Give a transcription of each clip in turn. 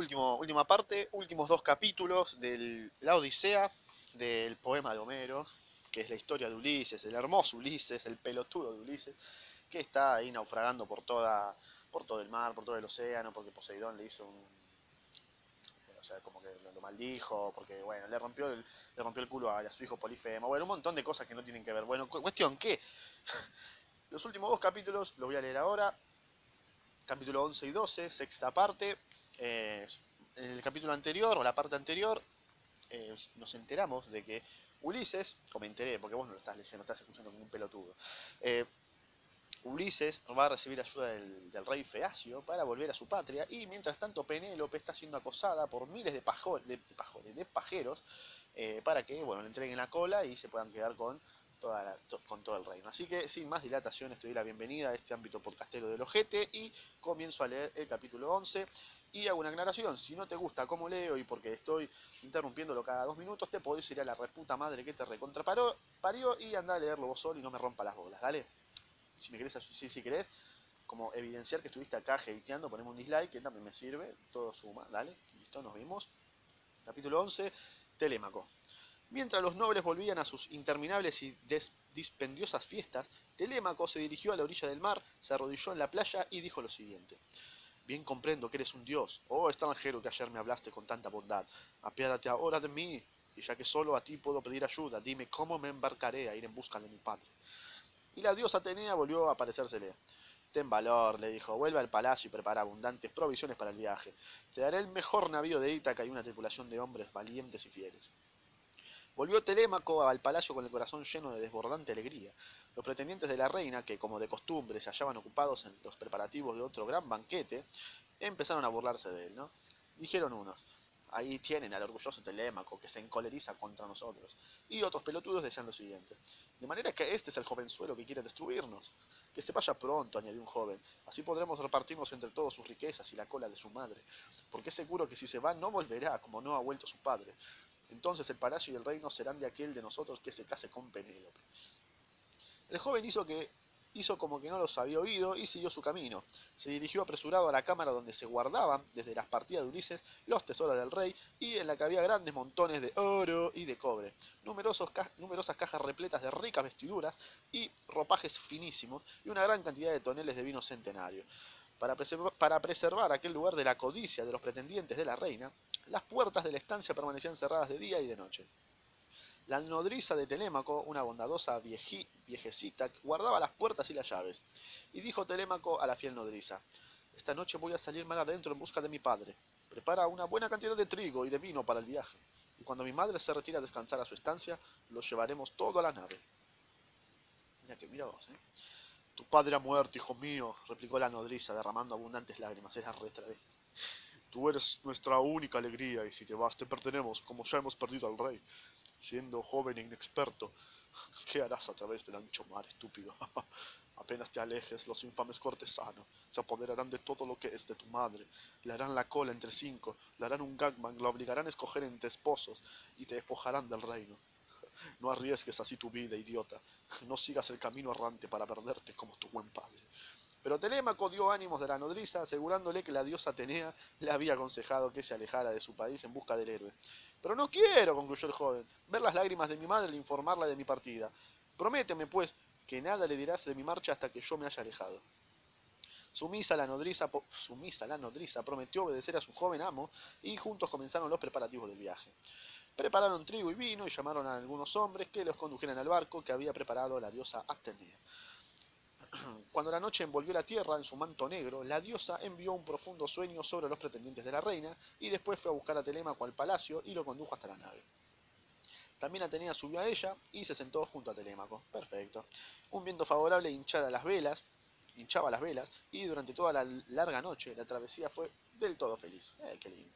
última parte, últimos dos capítulos de la Odisea, del poema de Homero, que es la historia de Ulises, el hermoso Ulises, el pelotudo de Ulises, que está ahí naufragando por toda por todo el mar, por todo el océano, porque Poseidón le hizo un o sea, como que lo, maldijo, porque bueno, le rompió el, le rompió el culo a, su hijo Polifemo, bueno, un montón de cosas que no tienen que ver. Bueno, cuestión que los últimos dos capítulos los voy a leer ahora, capítulo 11 y 12, sexta parte, en el capítulo anterior o la parte anterior eh, nos enteramos de que Ulises, o me enteré, porque vos no lo estás leyendo, estás escuchando como un pelotudo, eh, Ulises va a recibir ayuda del, rey Feacio para volver a su patria y mientras tanto Penélope está siendo acosada por miles de, de, pajeros eh, para que bueno, le entreguen la cola y se puedan quedar con, con todo el reino. Así que sin más dilatación estoy doy la bienvenida a este ámbito podcastero del ojete y comienzo a leer el capítulo 11 y hago una aclaración, si no te gusta cómo leo y porque estoy interrumpiéndolo cada dos minutos, te podés ir a la reputa madre que te recontraparió y anda a leerlo vos solo y no me rompa las bolas, dale si me querés, si, si querés, como evidenciar que estuviste acá hateando, ponemos un dislike, que también me sirve, todo suma, dale, listo, nos vimos. Capítulo 11, Telémaco. Mientras los nobles volvían a sus interminables y dispendiosas fiestas, Telémaco se dirigió a la orilla del mar, se arrodilló en la playa y dijo lo siguiente. Bien comprendo que eres un dios, oh extranjero que ayer me hablaste con tanta bondad. Apiádate ahora de mí, y ya que solo a ti puedo pedir ayuda, dime cómo me embarcaré a ir en busca de mi padre. Y la diosa Atenea volvió a aparecérsele. Ten valor, le dijo, vuelve al palacio y prepara abundantes provisiones para el viaje. Te daré el mejor navío de Ítaca y una tripulación de hombres valientes y fieles. Volvió Telémaco al palacio con el corazón lleno de desbordante alegría. Los pretendientes de la reina, que como de costumbre se hallaban ocupados en los preparativos de otro gran banquete, empezaron a burlarse de él, ¿no? Dijeron unos, Ahí tienen al orgulloso Telémaco que se encoleriza contra nosotros. Y otros pelotudos decían lo siguiente. De manera que este es el jovenzuelo que quiere destruirnos. Que se vaya pronto, añadió un joven. Así podremos repartirnos entre todos sus riquezas y la cola de su madre. Porque es seguro que si se va no volverá, como no ha vuelto su padre. Entonces el palacio y el reino serán de aquel de nosotros que se case con Penélope. El joven hizo que hizo como que no los había oído y siguió su camino. Se dirigió apresurado a la cámara donde se guardaban, desde las partidas de Ulises, los tesoros del rey y en la que había grandes montones de oro y de cobre, numerosas cajas repletas de ricas vestiduras y ropajes finísimos y una gran cantidad de toneles de vino centenario. Para preservar aquel lugar de la codicia de los pretendientes de la reina, las puertas de la estancia permanecían cerradas de día y de noche. La nodriza de Telémaco, una bondadosa viejecita, guardaba las puertas y las llaves. Y dijo Telémaco a la fiel nodriza, Esta noche voy a salir mar adentro en busca de mi padre. Prepara una buena cantidad de trigo y de vino para el viaje. Y cuando mi madre se retire a descansar a su estancia, lo llevaremos todo a la nave. Mira que mira vos, ¿eh? Tu padre ha muerto, hijo mío, replicó la nodriza, derramando abundantes lágrimas. Era re Tú eres nuestra única alegría, y si te vas, te pertenemos, como ya hemos perdido al rey siendo joven e inexperto. ¿Qué harás a través del ancho mar, estúpido? Apenas te alejes, los infames cortesanos se apoderarán de todo lo que es de tu madre, le harán la cola entre cinco, le harán un gagman, lo obligarán a escoger entre esposos y te despojarán del reino. No arriesgues así tu vida, idiota. No sigas el camino errante para perderte como tu buen padre. Pero Telémaco dio ánimos de la nodriza, asegurándole que la diosa Atenea le había aconsejado que se alejara de su país en busca del héroe. Pero no quiero, concluyó el joven, ver las lágrimas de mi madre e informarla de mi partida. Prométeme, pues, que nada le dirás de mi marcha hasta que yo me haya alejado. Sumisa la, nodriza, sumisa la nodriza prometió obedecer a su joven amo y juntos comenzaron los preparativos del viaje. Prepararon trigo y vino y llamaron a algunos hombres que los condujeran al barco que había preparado la diosa Atenea. Cuando la noche envolvió la tierra en su manto negro, la diosa envió un profundo sueño sobre los pretendientes de la reina y después fue a buscar a Telémaco al palacio y lo condujo hasta la nave. También Atenea subió a ella y se sentó junto a Telémaco. Perfecto. Un viento favorable hinchaba las velas, hinchaba las velas y durante toda la larga noche la travesía fue del todo feliz. Eh, qué lindo.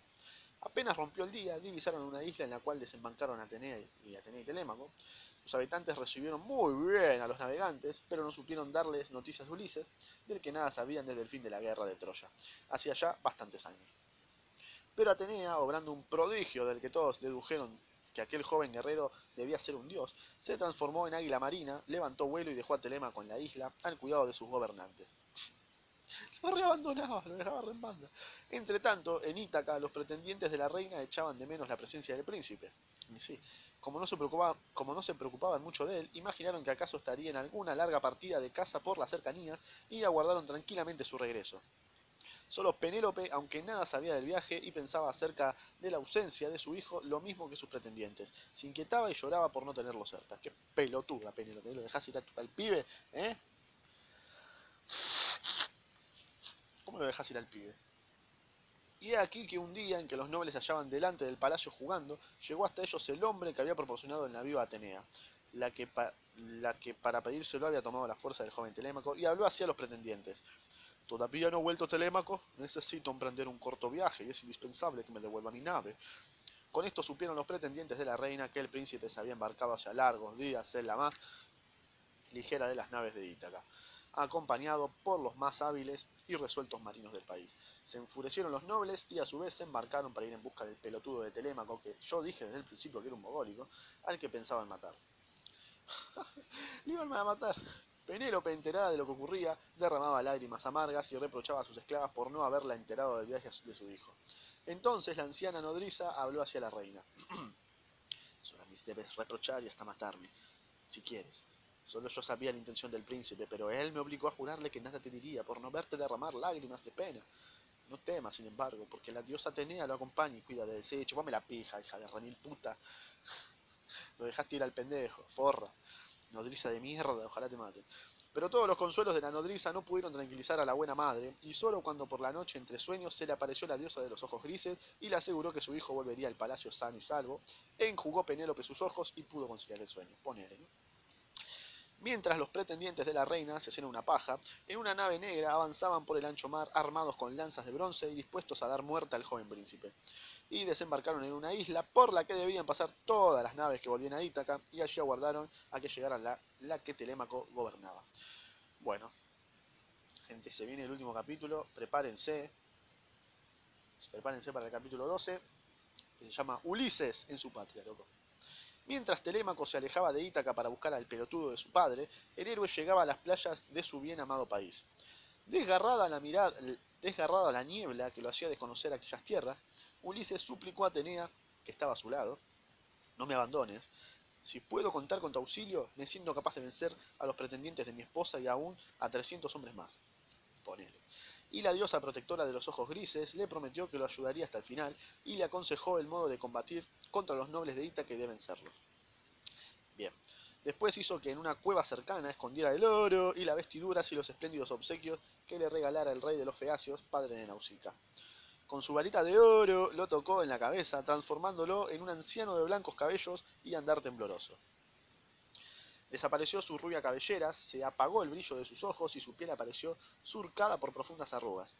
Apenas rompió el día, divisaron una isla en la cual desembarcaron Atenea y Atenea y Telémaco. Sus habitantes recibieron muy bien a los navegantes, pero no supieron darles noticias de Ulises, del que nada sabían desde el fin de la guerra de Troya, hacía ya bastantes años. Pero Atenea, obrando un prodigio del que todos dedujeron que aquel joven guerrero debía ser un dios, se transformó en águila marina, levantó vuelo y dejó a Telémaco en la isla al cuidado de sus gobernantes. Lo reabandonaba, lo dejaba re en banda. Entre tanto, en Ítaca, los pretendientes de la reina echaban de menos la presencia del príncipe. Y sí, como no, se preocupaba, como no se preocupaban mucho de él, imaginaron que acaso estaría en alguna larga partida de caza por las cercanías y aguardaron tranquilamente su regreso. Solo Penélope, aunque nada sabía del viaje y pensaba acerca de la ausencia de su hijo, lo mismo que sus pretendientes. Se inquietaba y lloraba por no tenerlo cerca. Qué pelotuda Penélope, ¿lo dejás ir al pibe? ¿Eh? ¿Cómo lo dejas ir al pibe? Y he aquí que un día en que los nobles se hallaban delante del palacio jugando, llegó hasta ellos el hombre que había proporcionado el navío a Atenea, la que, para pedírselo había tomado la fuerza del joven Telémaco, y habló así a los pretendientes. Todavía no he vuelto Telémaco, necesito emprender un corto viaje y es indispensable que me devuelva mi nave. Con esto supieron los pretendientes de la reina que el príncipe se había embarcado hacia largos días en la más ligera de las naves de Ítaca acompañado por los más hábiles y resueltos marinos del país. Se enfurecieron los nobles y a su vez se embarcaron para ir en busca del pelotudo de Telémaco, que yo dije desde el principio que era un mogólico, al que pensaban matar. Lo iban a matar. Penélope, enterada de lo que ocurría, derramaba lágrimas amargas y reprochaba a sus esclavas por no haberla enterado del viaje de su hijo. Entonces la anciana nodriza habló hacia la reina. Solo debes reprochar y hasta matarme, si quieres. Solo yo sabía la intención del príncipe, pero él me obligó a jurarle que nada te diría por no verte derramar lágrimas de pena. No temas, sin embargo, porque la diosa Atenea lo acompaña y cuida de ese. Chupame la pija, hija de remil puta. lo dejaste ir al pendejo, forra. Nodriza de mierda, ojalá te mate. Pero todos los consuelos de la nodriza no pudieron tranquilizar a la buena madre, y solo cuando por la noche entre sueños se le apareció la diosa de los ojos grises y le aseguró que su hijo volvería al palacio sano y salvo, enjugó Penélope sus ojos y pudo conciliar el sueño. Ponele, ¿no? Mientras los pretendientes de la reina se hacían una paja, en una nave negra avanzaban por el ancho mar armados con lanzas de bronce y dispuestos a dar muerte al joven príncipe. Y desembarcaron en una isla por la que debían pasar todas las naves que volvían a Ítaca y allí aguardaron a que llegara la, la que Telémaco gobernaba. Bueno, gente, se viene el último capítulo, prepárense, prepárense para el capítulo 12, que se llama Ulises en su patria, loco. Mientras Telémaco se alejaba de Ítaca para buscar al pelotudo de su padre, el héroe llegaba a las playas de su bien amado país. Desgarrada la mirada, desgarrada la niebla que lo hacía desconocer aquellas tierras, Ulises suplicó a Atenea, que estaba a su lado, no me abandones. Si puedo contar con tu auxilio, me siento capaz de vencer a los pretendientes de mi esposa y aún a 300 hombres más. Ponele. Y la diosa protectora de los ojos grises le prometió que lo ayudaría hasta el final y le aconsejó el modo de combatir contra los nobles de Ita que deben serlo. Bien. Después hizo que en una cueva cercana escondiera el oro y las vestiduras y los espléndidos obsequios que le regalara el rey de los Feacios, padre de Nausicaa. Con su varita de oro lo tocó en la cabeza, transformándolo en un anciano de blancos cabellos y andar tembloroso. Desapareció su rubia cabellera, se apagó el brillo de sus ojos y su piel apareció surcada por profundas arrugas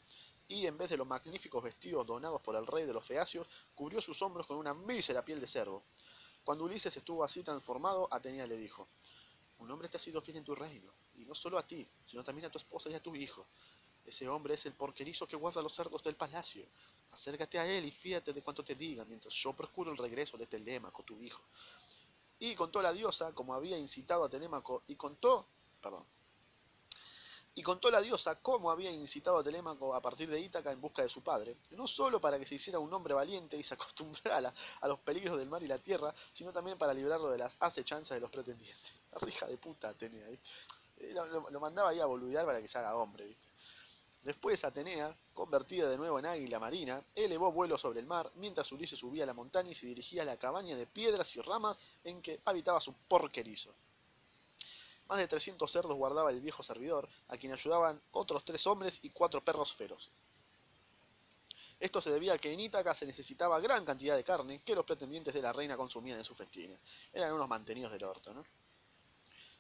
y en vez de los magníficos vestidos donados por el rey de los feacios, cubrió sus hombros con una mísera piel de cervo. Cuando Ulises estuvo así transformado, Atenea le dijo, un hombre te ha sido fiel en tu reino, y no solo a ti, sino también a tu esposa y a tu hijo. Ese hombre es el porquerizo que guarda los cerdos del palacio. Acércate a él y fíjate de cuanto te diga, mientras yo procuro el regreso de Telémaco, tu hijo. Y contó la diosa, como había incitado a Telémaco, y contó, perdón, y contó la diosa cómo había incitado a Telémaco a partir de Ítaca en busca de su padre, no solo para que se hiciera un hombre valiente y se acostumbrara a los peligros del mar y la tierra, sino también para librarlo de las acechanzas de los pretendientes. La rija de puta Atenea, eh, Lo, mandaba ahí a boludear para que se haga hombre, ¿viste? Después Atenea, convertida de nuevo en águila marina, elevó vuelo sobre el mar, mientras Ulises subía a la montaña y se dirigía a la cabaña de piedras y ramas en que habitaba su porquerizo. Más de 300 cerdos guardaba el viejo servidor, a quien ayudaban otros tres hombres y cuatro perros feroces. Esto se debía a que en Ítaca se necesitaba gran cantidad de carne que los pretendientes de la reina consumían en sus festines. Eran unos mantenidos del orto, ¿no?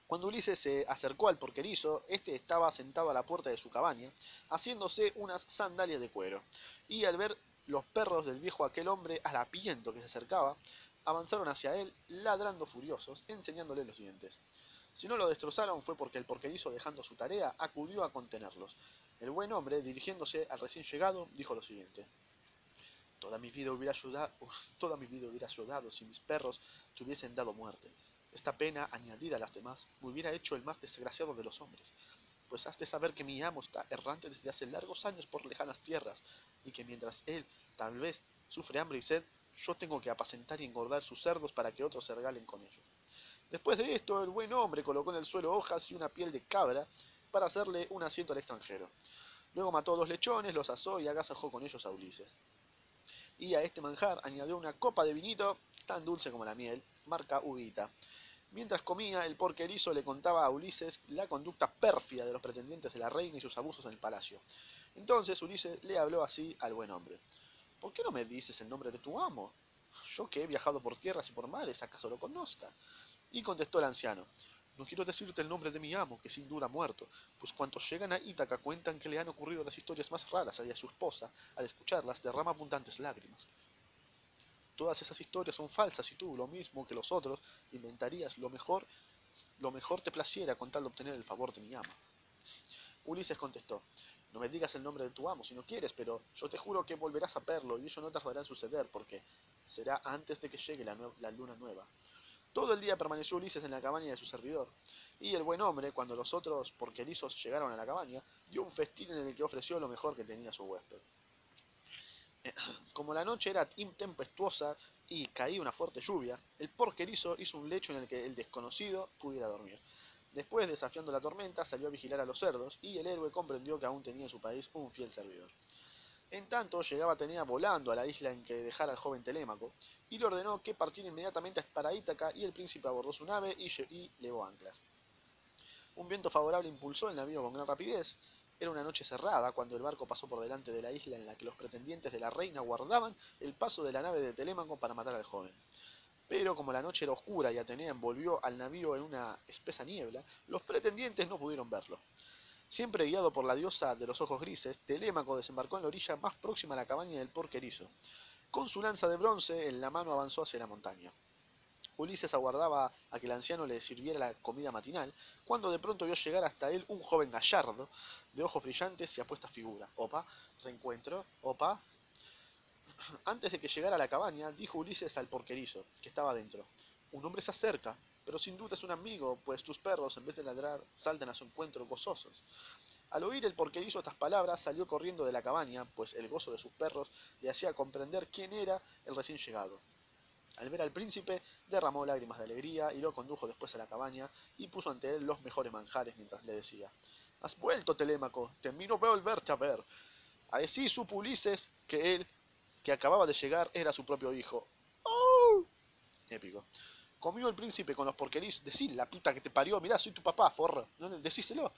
Cuando Ulises se acercó al porquerizo, este estaba sentado a la puerta de su cabaña, haciéndose unas sandalias de cuero, y al ver los perros del viejo aquel hombre harapiento que se acercaba, avanzaron hacia él, ladrando furiosos, enseñándole los dientes. Si no lo destrozaron fue porque el porquerizo, dejando su tarea, acudió a contenerlos. El buen hombre, dirigiéndose al recién llegado, dijo lo siguiente. Toda mi vida hubiera ayudado, toda mi vida hubiera ayudado si mis perros te hubiesen dado muerte. Esta pena, añadida a las demás, me hubiera hecho el más desgraciado de los hombres. pues has de saber que mi amo está errante desde hace largos años por lejanas tierras, y que mientras él tal vez sufre hambre y sed, yo tengo que apacentar y engordar sus cerdos para que otros se regalen con ellos. Después de esto, el buen hombre colocó en el suelo hojas y una piel de cabra para hacerle un asiento al extranjero. Luego mató dos lechones, los asó y agasajó con ellos a Ulises. Y a este manjar añadió una copa de vinito tan dulce como la miel, marca uvita. Mientras comía, el porquerizo le contaba a Ulises la conducta pérfida de los pretendientes de la reina y sus abusos en el palacio. Entonces Ulises le habló así al buen hombre. ¿Por qué no me dices el nombre de tu amo? Yo que he viajado por tierras y por mares, ¿acaso lo conozca? Y contestó el anciano, no quiero decirte el nombre de mi amo, que sin duda ha muerto, pues cuantos llegan a Ítaca cuentan que le han ocurrido las historias más raras a su esposa, al escucharlas derrama abundantes lágrimas. Todas esas historias son falsas y tú, lo mismo que los otros, inventarías lo mejor, lo mejor te placiera con tal de obtener el favor de mi amo. Ulises contestó, no me digas el nombre de tu amo si no quieres, pero yo te juro que volverás a verlo y ello no tardará en suceder porque será antes de que llegue la, la luna nueva. Todo el día permaneció Ulises en la cabaña de su servidor, y el buen hombre, cuando los otros porquerizos llegaron a la cabaña, dio un festín en el que ofreció lo mejor que tenía su huésped. Como la noche era tempestuosa y caía una fuerte lluvia, el porquerizo hizo un lecho en el que el desconocido pudiera dormir. Después, desafiando la tormenta, salió a vigilar a los cerdos, y el héroe comprendió que aún tenía en su país un fiel servidor. En tanto, llegaba Atenea volando a la isla en que dejara al joven Telémaco, y le ordenó que partiera inmediatamente para Ítaca, y el príncipe abordó su nave y, y levó anclas. Un viento favorable impulsó el navío con gran rapidez. Era una noche cerrada cuando el barco pasó por delante de la isla en la que los pretendientes de la reina guardaban el paso de la nave de Telémaco para matar al joven. Pero como la noche era oscura y Atenea envolvió al navío en una espesa niebla, los pretendientes no pudieron verlo. Siempre guiado por la diosa de los ojos grises, Telémaco desembarcó en la orilla más próxima a la cabaña del porquerizo. Con su lanza de bronce en la mano avanzó hacia la montaña. Ulises aguardaba a que el anciano le sirviera la comida matinal, cuando de pronto vio llegar hasta él un joven gallardo, de ojos brillantes y apuesta figura. Opa, reencuentro, opa, antes de que llegara a la cabaña, dijo Ulises al porquerizo, que estaba dentro. Un hombre se acerca, pero sin duda es un amigo, pues tus perros, en vez de ladrar, saltan a su encuentro gozosos. Al oír el porquerizo estas palabras, salió corriendo de la cabaña, pues el gozo de sus perros le hacía comprender quién era el recién llegado. Al ver al príncipe, derramó lágrimas de alegría y lo condujo después a la cabaña y puso ante él los mejores manjares mientras le decía: Has vuelto, Telémaco, termino volverte a ver. Así supo Ulises que él que acababa de llegar era su propio hijo. ¡Oh! Épico. Comió el príncipe con los porquerizos. Decí, la puta que te parió, mirá, soy tu papá, forro. Decíselo.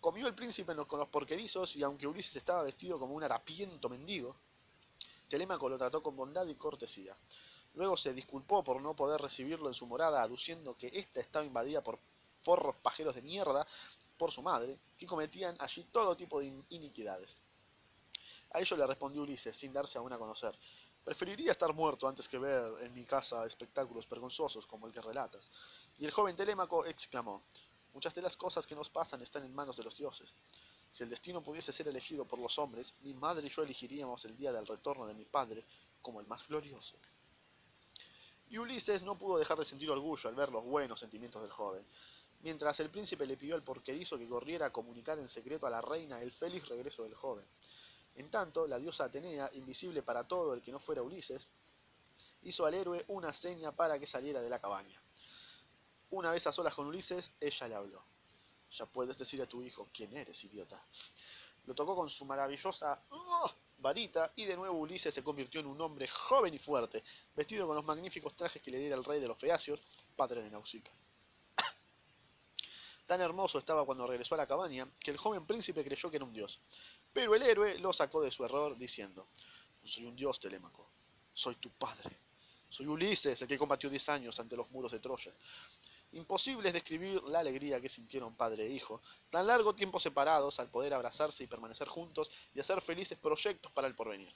Comió el príncipe con los porquerizos y aunque Ulises estaba vestido como un harapiento mendigo, Telémaco lo trató con bondad y cortesía. Luego se disculpó por no poder recibirlo en su morada, aduciendo que ésta estaba invadida por forros pajeros de mierda por su madre, que cometían allí todo tipo de iniquidades. A ello le respondió Ulises, sin darse aún a conocer. Preferiría estar muerto antes que ver en mi casa espectáculos vergonzosos como el que relatas. Y el joven Telémaco exclamó, Muchas de las cosas que nos pasan están en manos de los dioses. Si el destino pudiese ser elegido por los hombres, mi madre y yo elegiríamos el día del retorno de mi padre como el más glorioso. Y Ulises no pudo dejar de sentir orgullo al ver los buenos sentimientos del joven, mientras el príncipe le pidió al porquerizo que corriera a comunicar en secreto a la reina el feliz regreso del joven. En tanto, la diosa Atenea, invisible para todo el que no fuera Ulises, hizo al héroe una seña para que saliera de la cabaña. Una vez a solas con Ulises, ella le habló. Ya puedes decir a tu hijo quién eres, idiota. Lo tocó con su maravillosa ¡oh! Varita y de nuevo Ulises se convirtió en un hombre joven y fuerte, vestido con los magníficos trajes que le diera el rey de los Feacios, padre de Nausicaa. Tan hermoso estaba cuando regresó a la cabaña que el joven príncipe creyó que era un dios. Pero el héroe lo sacó de su error diciendo, no soy un dios, Telémaco, soy tu padre. Soy Ulises, el que combatió diez años ante los muros de Troya. Imposible es describir la alegría que sintieron padre e hijo, tan largo tiempo separados al poder abrazarse y permanecer juntos y hacer felices proyectos para el porvenir.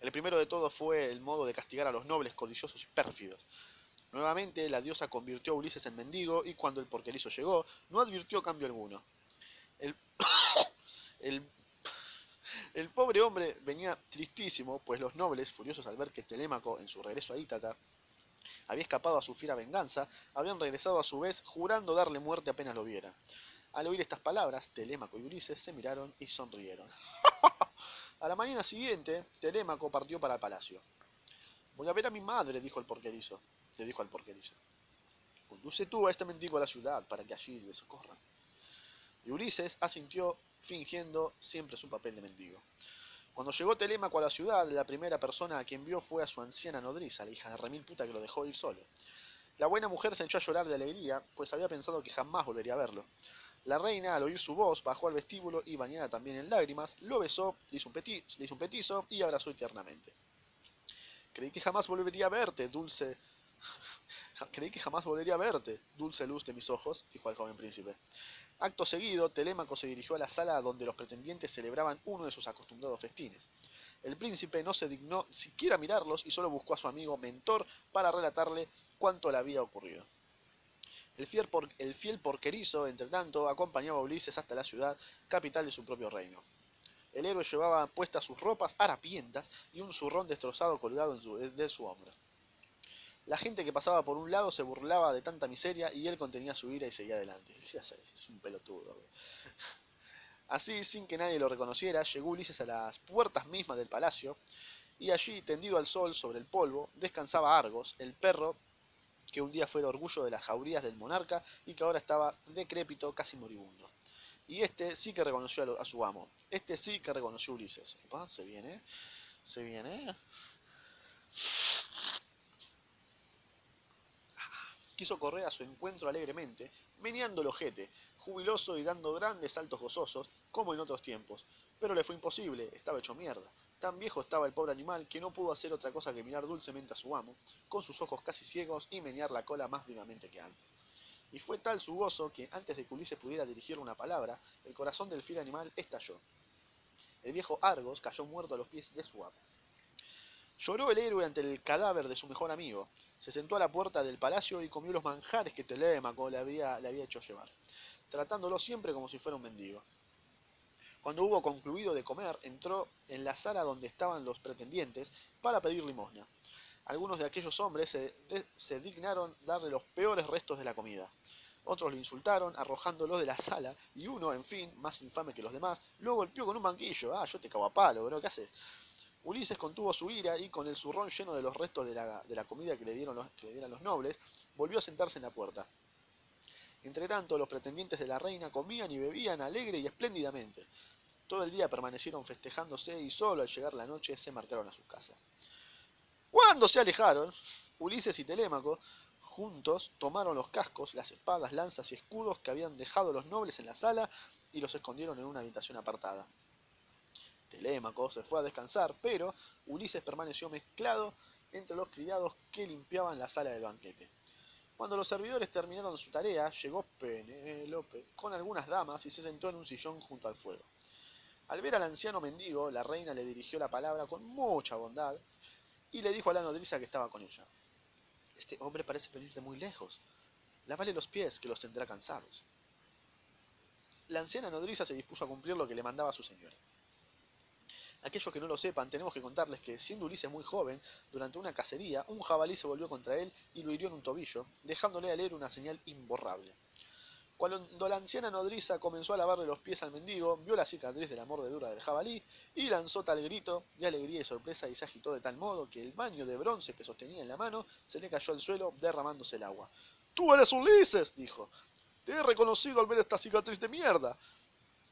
El primero de todos fue el modo de castigar a los nobles codiciosos y pérfidos. Nuevamente la diosa convirtió a Ulises en mendigo y cuando el porquerizo llegó, no advirtió cambio alguno. El el, el pobre hombre venía tristísimo, pues los nobles, furiosos al ver que Telémaco, en su regreso a Ítaca, había escapado a su fiera venganza, habían regresado a su vez jurando darle muerte apenas lo viera. Al oír estas palabras, Telémaco y Ulises se miraron y sonrieron. a la mañana siguiente, Telémaco partió para el palacio. Voy a ver a mi madre, dijo el porquerizo. Le dijo al porquerizo. Conduce tú a este mendigo a la ciudad para que allí le socorran. Y Ulises asintió, fingiendo siempre su papel de mendigo. Cuando llegó Telémaco a la ciudad, la primera persona a quien vio fue a su anciana nodriza, la hija de remil puta que lo dejó ir solo. La buena mujer se echó a llorar de alegría, pues había pensado que jamás volvería a verlo. La reina, al oír su voz, bajó al vestíbulo y, bañada también en lágrimas, lo besó, le hizo un, le hizo un petizo y abrazó tiernamente. Creí que jamás volvería a verte, dulce. Creí que jamás volvería a verte, dulce luz de mis ojos, dijo al joven príncipe. Acto seguido, Telémaco se dirigió a la sala donde los pretendientes celebraban uno de sus acostumbrados festines. El príncipe no se dignó siquiera mirarlos y solo buscó a su amigo mentor para relatarle cuánto le había ocurrido. El fiel, el fiel porquerizo, entre tanto, acompañaba a Ulises hasta la ciudad, capital de su propio reino. El héroe llevaba puestas sus ropas harapientas y un zurrón destrozado colgado en de su hombro. La gente que pasaba por un lado se burlaba de tanta miseria y él contenía su ira y seguía adelante. Es un pelotudo. Así, sin que nadie lo reconociera, llegó Ulises a las puertas mismas del palacio y allí, tendido al sol sobre el polvo, descansaba Argos, el perro que un día fue el orgullo de las jaurías del monarca y que ahora estaba decrépito, casi moribundo. Y este sí que reconoció a, su amo. Este sí que reconoció a Ulises. se viene, se viene. Quiso correr a su encuentro alegremente, meneando el ojete, jubiloso y dando grandes saltos gozosos, como en otros tiempos. Pero le fue imposible, estaba hecho mierda. Tan viejo estaba el pobre animal que no pudo hacer otra cosa que mirar dulcemente a su amo, con sus ojos casi ciegos, y menear la cola más vivamente que antes. Y fue tal su gozo que, antes de que Ulises pudiera dirigirle una palabra, el corazón del fiel animal estalló. El viejo Argos cayó muerto a los pies de su amo. Lloró el héroe ante el cadáver de su mejor amigo, se sentó a la puerta del palacio y comió los manjares que Telémaco le había, le había hecho llevar, tratándolo siempre como si fuera un mendigo. Cuando hubo concluido de comer, entró en la sala donde estaban los pretendientes para pedir limosna. Algunos de aquellos hombres se, se dignaron darle los peores restos de la comida. Otros lo insultaron, arrojándolo de la sala, y uno, en fin, más infame que los demás, lo golpeó con un banquillo. Ah, yo te cago a palo, bro, ¿qué haces? Ulises contuvo su ira y, con el zurrón lleno de los restos de la, comida que le, dieron los, que le dieron los nobles, volvió a sentarse en la puerta. Entretanto, los pretendientes de la reina comían y bebían alegre y espléndidamente. Todo el día permanecieron festejándose y solo al llegar la noche se marcaron a sus casas. Cuando se alejaron, Ulises y Telémaco juntos tomaron los cascos, las espadas, lanzas y escudos que habían dejado los nobles en la sala y los escondieron en una habitación apartada. Telémaco se fue a descansar, pero Ulises permaneció mezclado entre los criados que limpiaban la sala del banquete. Cuando los servidores terminaron su tarea, llegó Penélope con algunas damas y se sentó en un sillón junto al fuego. Al ver al anciano mendigo, la reina le dirigió la palabra con mucha bondad y le dijo a la nodriza que estaba con ella. Este hombre parece venir de muy lejos. Lávale los pies, que los tendrá cansados. La anciana nodriza se dispuso a cumplir lo que le mandaba su señora. Aquellos que no lo sepan, tenemos que contarles que, siendo Ulises muy joven, durante una cacería, un jabalí se volvió contra él y lo hirió en un tobillo, dejándole a leer una señal imborrable. Cuando la anciana nodriza comenzó a lavarle los pies al mendigo, vio la cicatriz de la mordedura del jabalí y lanzó tal grito de alegría y sorpresa y se agitó de tal modo que el baño de bronce que sostenía en la mano se le cayó al suelo derramándose el agua. ¡Tú eres Ulises! dijo. Te he reconocido al ver esta cicatriz de mierda.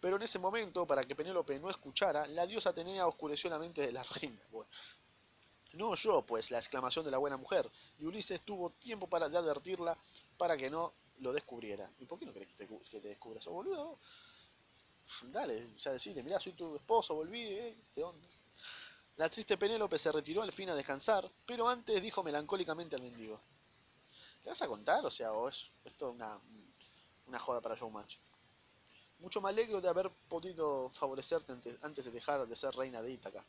Pero en ese momento, para que Penélope no escuchara, la diosa Atenea oscureció la mente de la reina. no yo, pues, la exclamación de la buena mujer, y Ulises tuvo tiempo para de advertirla para que no lo descubriera. ¿Y por qué no crees que te, que te descubra eso, boludo? Dale, ya decirle, mirá, soy tu esposo, volví, ¿eh? ¿De dónde? La triste Penélope se retiró al fin a descansar, pero antes dijo melancólicamente al mendigo. ¿Le vas a contar? O sea, o es esto una, una joda para Showmatch. Mucho me alegro de haber podido favorecerte antes de dejar de ser reina de Ítaca.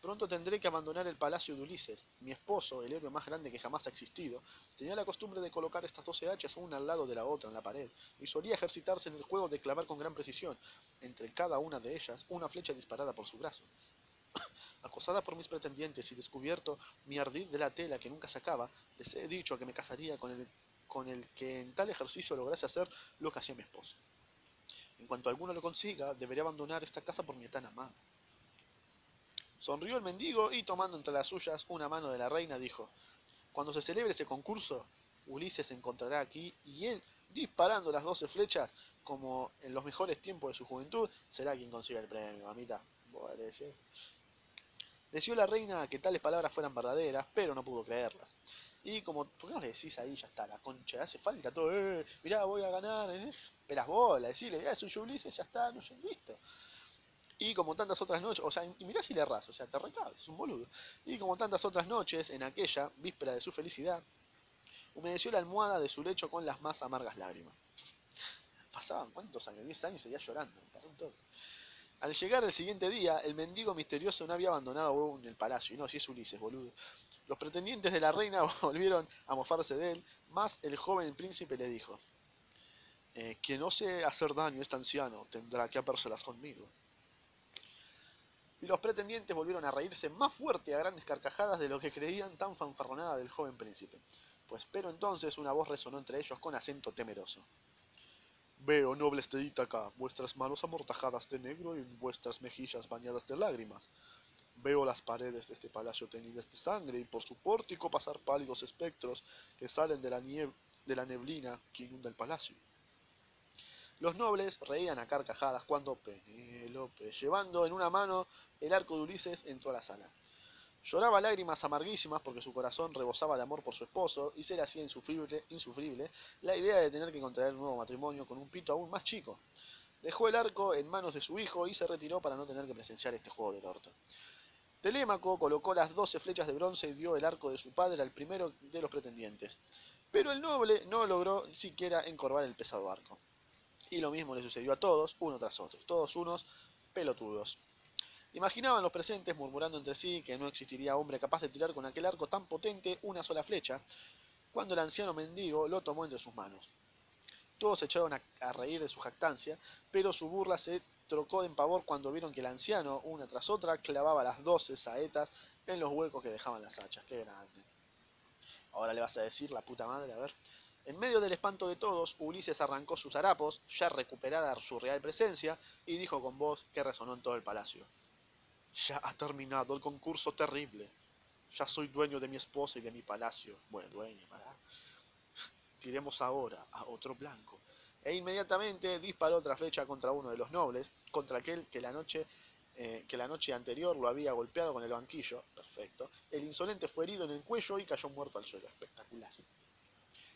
Pronto tendré que abandonar el palacio de Ulises. Mi esposo, el héroe más grande que jamás ha existido, tenía la costumbre de colocar estas doce hachas una al lado de la otra en la pared, y solía ejercitarse en el juego de clavar con gran precisión, entre cada una de ellas, una flecha disparada por su brazo. Acosada por mis pretendientes y descubierto mi ardid de la tela que nunca sacaba, les he dicho que me casaría con el con el que en tal ejercicio lograse hacer lo que hacía mi esposo. En cuanto alguno lo consiga, debería abandonar esta casa por mi tan amada. Sonrió el mendigo y tomando entre las suyas una mano de la reina, dijo, Cuando se celebre ese concurso, Ulises se encontrará aquí y él, disparando las doce flechas, como en los mejores tiempos de su juventud, será quien consiga el premio, mamita. Deseó la reina que tales palabras fueran verdaderas, pero no pudo creerlas. Y como, ¿por qué no le decís ahí? Ya está, la concha, hace falta todo, eh, mirá, voy a ganar, eh, esperas bola, decirle, ya soy yo Ulises, ya está, no sé, listo. Y como tantas otras noches, o sea, y mirá si le erras, o sea, te recabes, es un boludo. Y como tantas otras noches, en aquella víspera de su felicidad, humedeció la almohada de su lecho con las más amargas lágrimas. Pasaban cuántos años, 10 años, seguía llorando, para un toque. Al llegar el siguiente día, el mendigo misterioso no había abandonado aún el palacio, y no, si es Ulises, boludo. Los pretendientes de la reina volvieron a mofarse de él, mas el joven príncipe le dijo, eh, quien no sé hacer daño a este anciano tendrá que habérselas conmigo. Y los pretendientes volvieron a reírse más fuerte a grandes carcajadas de lo que creían tan fanfarronada del joven príncipe. Pues pero entonces una voz resonó entre ellos con acento temeroso. Veo, nobles de Ítaca, vuestras manos amortajadas de negro y vuestras mejillas bañadas de lágrimas. Veo las paredes de este palacio teñidas de sangre y por su pórtico pasar pálidos espectros que salen de la, de la neblina que inunda el palacio. Los nobles reían a carcajadas cuando Penélope, llevando en una mano el arco de Ulises, entró a la sala. Lloraba lágrimas amarguísimas porque su corazón rebosaba de amor por su esposo y se le hacía insufrible, insufrible la idea de tener que contraer un nuevo matrimonio con un pito aún más chico. Dejó el arco en manos de su hijo y se retiró para no tener que presenciar este juego del orto. Telémaco colocó las doce flechas de bronce y dio el arco de su padre al primero de los pretendientes. Pero el noble no logró siquiera encorvar el pesado arco. Y lo mismo le sucedió a todos, uno tras otro, todos unos pelotudos. Imaginaban los presentes murmurando entre sí que no existiría hombre capaz de tirar con aquel arco tan potente una sola flecha, cuando el anciano mendigo lo tomó entre sus manos. Todos se echaron a, reír de su jactancia, pero su burla se trocó en pavor cuando vieron que el anciano, una tras otra, clavaba las doce saetas en los huecos que dejaban las hachas. ¡Qué grande! Ahora le vas a decir, la puta madre, a ver. En medio del espanto de todos, Ulises arrancó sus harapos, ya recuperada su real presencia, y dijo con voz que resonó en todo el palacio. Ya ha terminado el concurso terrible. Ya soy dueño de mi esposa y de mi palacio. Bueno, dueño, para. Tiremos ahora a otro blanco. E inmediatamente disparó otra flecha contra uno de los nobles, contra aquel que la noche eh, que la noche anterior lo había golpeado con el banquillo. Perfecto. El insolente fue herido en el cuello y cayó muerto al suelo. Espectacular.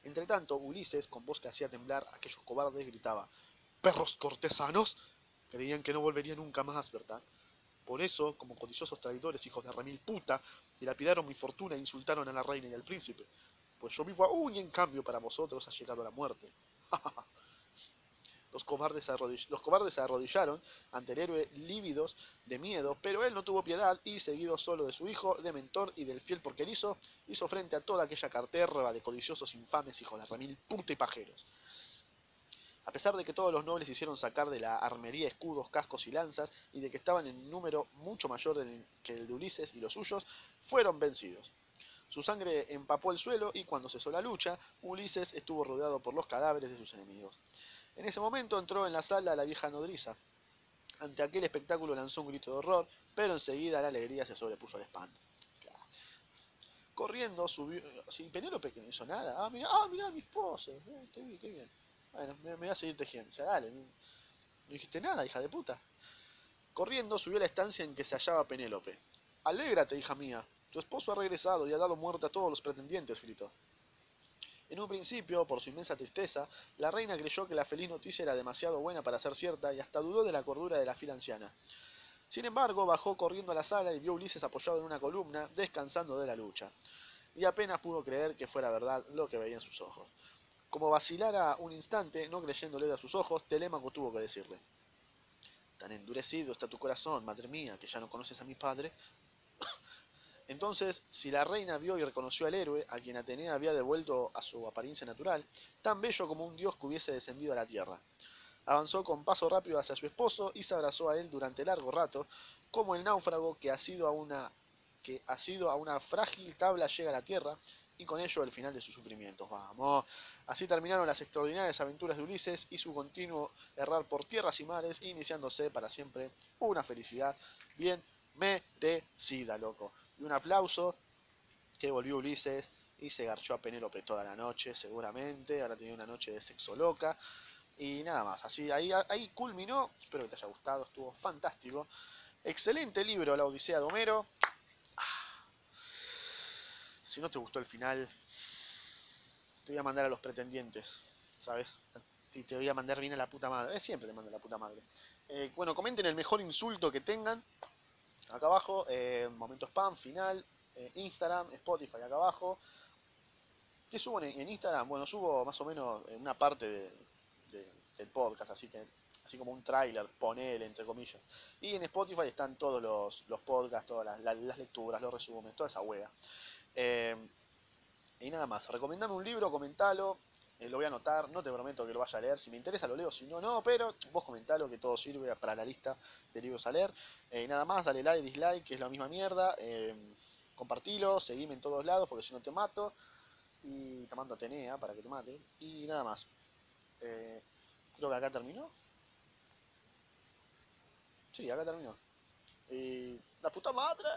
Entretanto, Ulises, con voz que hacía temblar a aquellos cobardes, gritaba: ¡Perros cortesanos! Creían que no volvería nunca más, ¿verdad? Por eso, como codiciosos traidores, hijos de remil puta, dilapidaron mi fortuna e insultaron a la reina y al príncipe. Pues yo vivo aún y en cambio para vosotros ha llegado la muerte. los, cobardes se arrodillaron ante el héroe lívidos de miedo, pero él no tuvo piedad y, seguido solo de su hijo, de mentor y del fiel porquerizo, hizo frente a toda aquella carterra de codiciosos infames hijos de remil puta y pajeros. A pesar de que todos los nobles hicieron sacar de la armería escudos, cascos y lanzas, y de que estaban en número mucho mayor que el de Ulises y los suyos, fueron vencidos. Su sangre empapó el suelo y cuando cesó la lucha, Ulises estuvo rodeado por los cadáveres de sus enemigos. En ese momento entró en la sala la vieja nodriza. Ante aquel espectáculo lanzó un grito de horror, pero enseguida la alegría se sobrepuso al espanto. Corriendo subió, sin Penélope que no hizo nada. Ah, mira, ah, mira mi esposa. Eh, qué bien, qué bien. Bueno, me, voy a seguir tejiendo. O sea, dale. No, dijiste nada, hija de puta. Corriendo subió a la estancia en que se hallaba Penélope. Alégrate, hija mía. Tu esposo ha regresado y ha dado muerte a todos los pretendientes, gritó. En un principio, por su inmensa tristeza, la reina creyó que la feliz noticia era demasiado buena para ser cierta y hasta dudó de la cordura de la fila anciana. Sin embargo, bajó corriendo a la sala y vio a Ulises apoyado en una columna, descansando de la lucha. Y apenas pudo creer que fuera verdad lo que veía en sus ojos. Como vacilara un instante, no creyéndole a sus ojos, Telémaco tuvo que decirle: Tan endurecido está tu corazón, madre mía, que ya no conoces a mi padre. Entonces, si la reina vio y reconoció al héroe, a quien Atenea había devuelto a su apariencia natural, tan bello como un dios que hubiese descendido a la tierra, avanzó con paso rápido hacia su esposo y se abrazó a él durante largo rato, como el náufrago que ha sido a una que ha sido a una frágil tabla llega a la tierra, y con ello el final de sus sufrimientos. Vamos. Así terminaron las extraordinarias aventuras de Ulises y su continuo errar por tierras y mares, iniciándose para siempre una felicidad bien merecida, loco. Y un aplauso que volvió Ulises y se garchó a Penélope toda la noche, seguramente. Ahora tenía una noche de sexo loca. Y nada más, así ahí, ahí culminó. Espero que te haya gustado, estuvo fantástico. Excelente libro, La Odisea de Homero. Si no te gustó el final, te voy a mandar a los pretendientes, ¿sabes? Y te voy a mandar bien a la puta madre. Eh, siempre te mando a la puta madre. Eh, bueno, comenten el mejor insulto que tengan. Acá abajo, eh, momento spam, final, Instagram, Spotify, acá abajo. ¿Qué subo en, Instagram? Bueno, subo más o menos una parte del podcast, así que así como un tráiler, ponele, entre comillas. Y en Spotify están todos los, los podcasts, todas las, lecturas, los resúmenes, toda esa hueá. Y nada más, recomendame un libro, comentalo, eh, lo voy a anotar, no te prometo que lo vaya a leer, si me interesa lo leo, si no, no, pero vos comentalo que todo sirve para la lista de libros a leer. Eh, y nada más, dale like, dislike, que es la misma mierda, eh, compartilo, seguime en todos lados porque si no te mato, y te mando a Tenea para que te mate, y nada más. creo que acá terminó. Sí, acá terminó. Y la puta madre.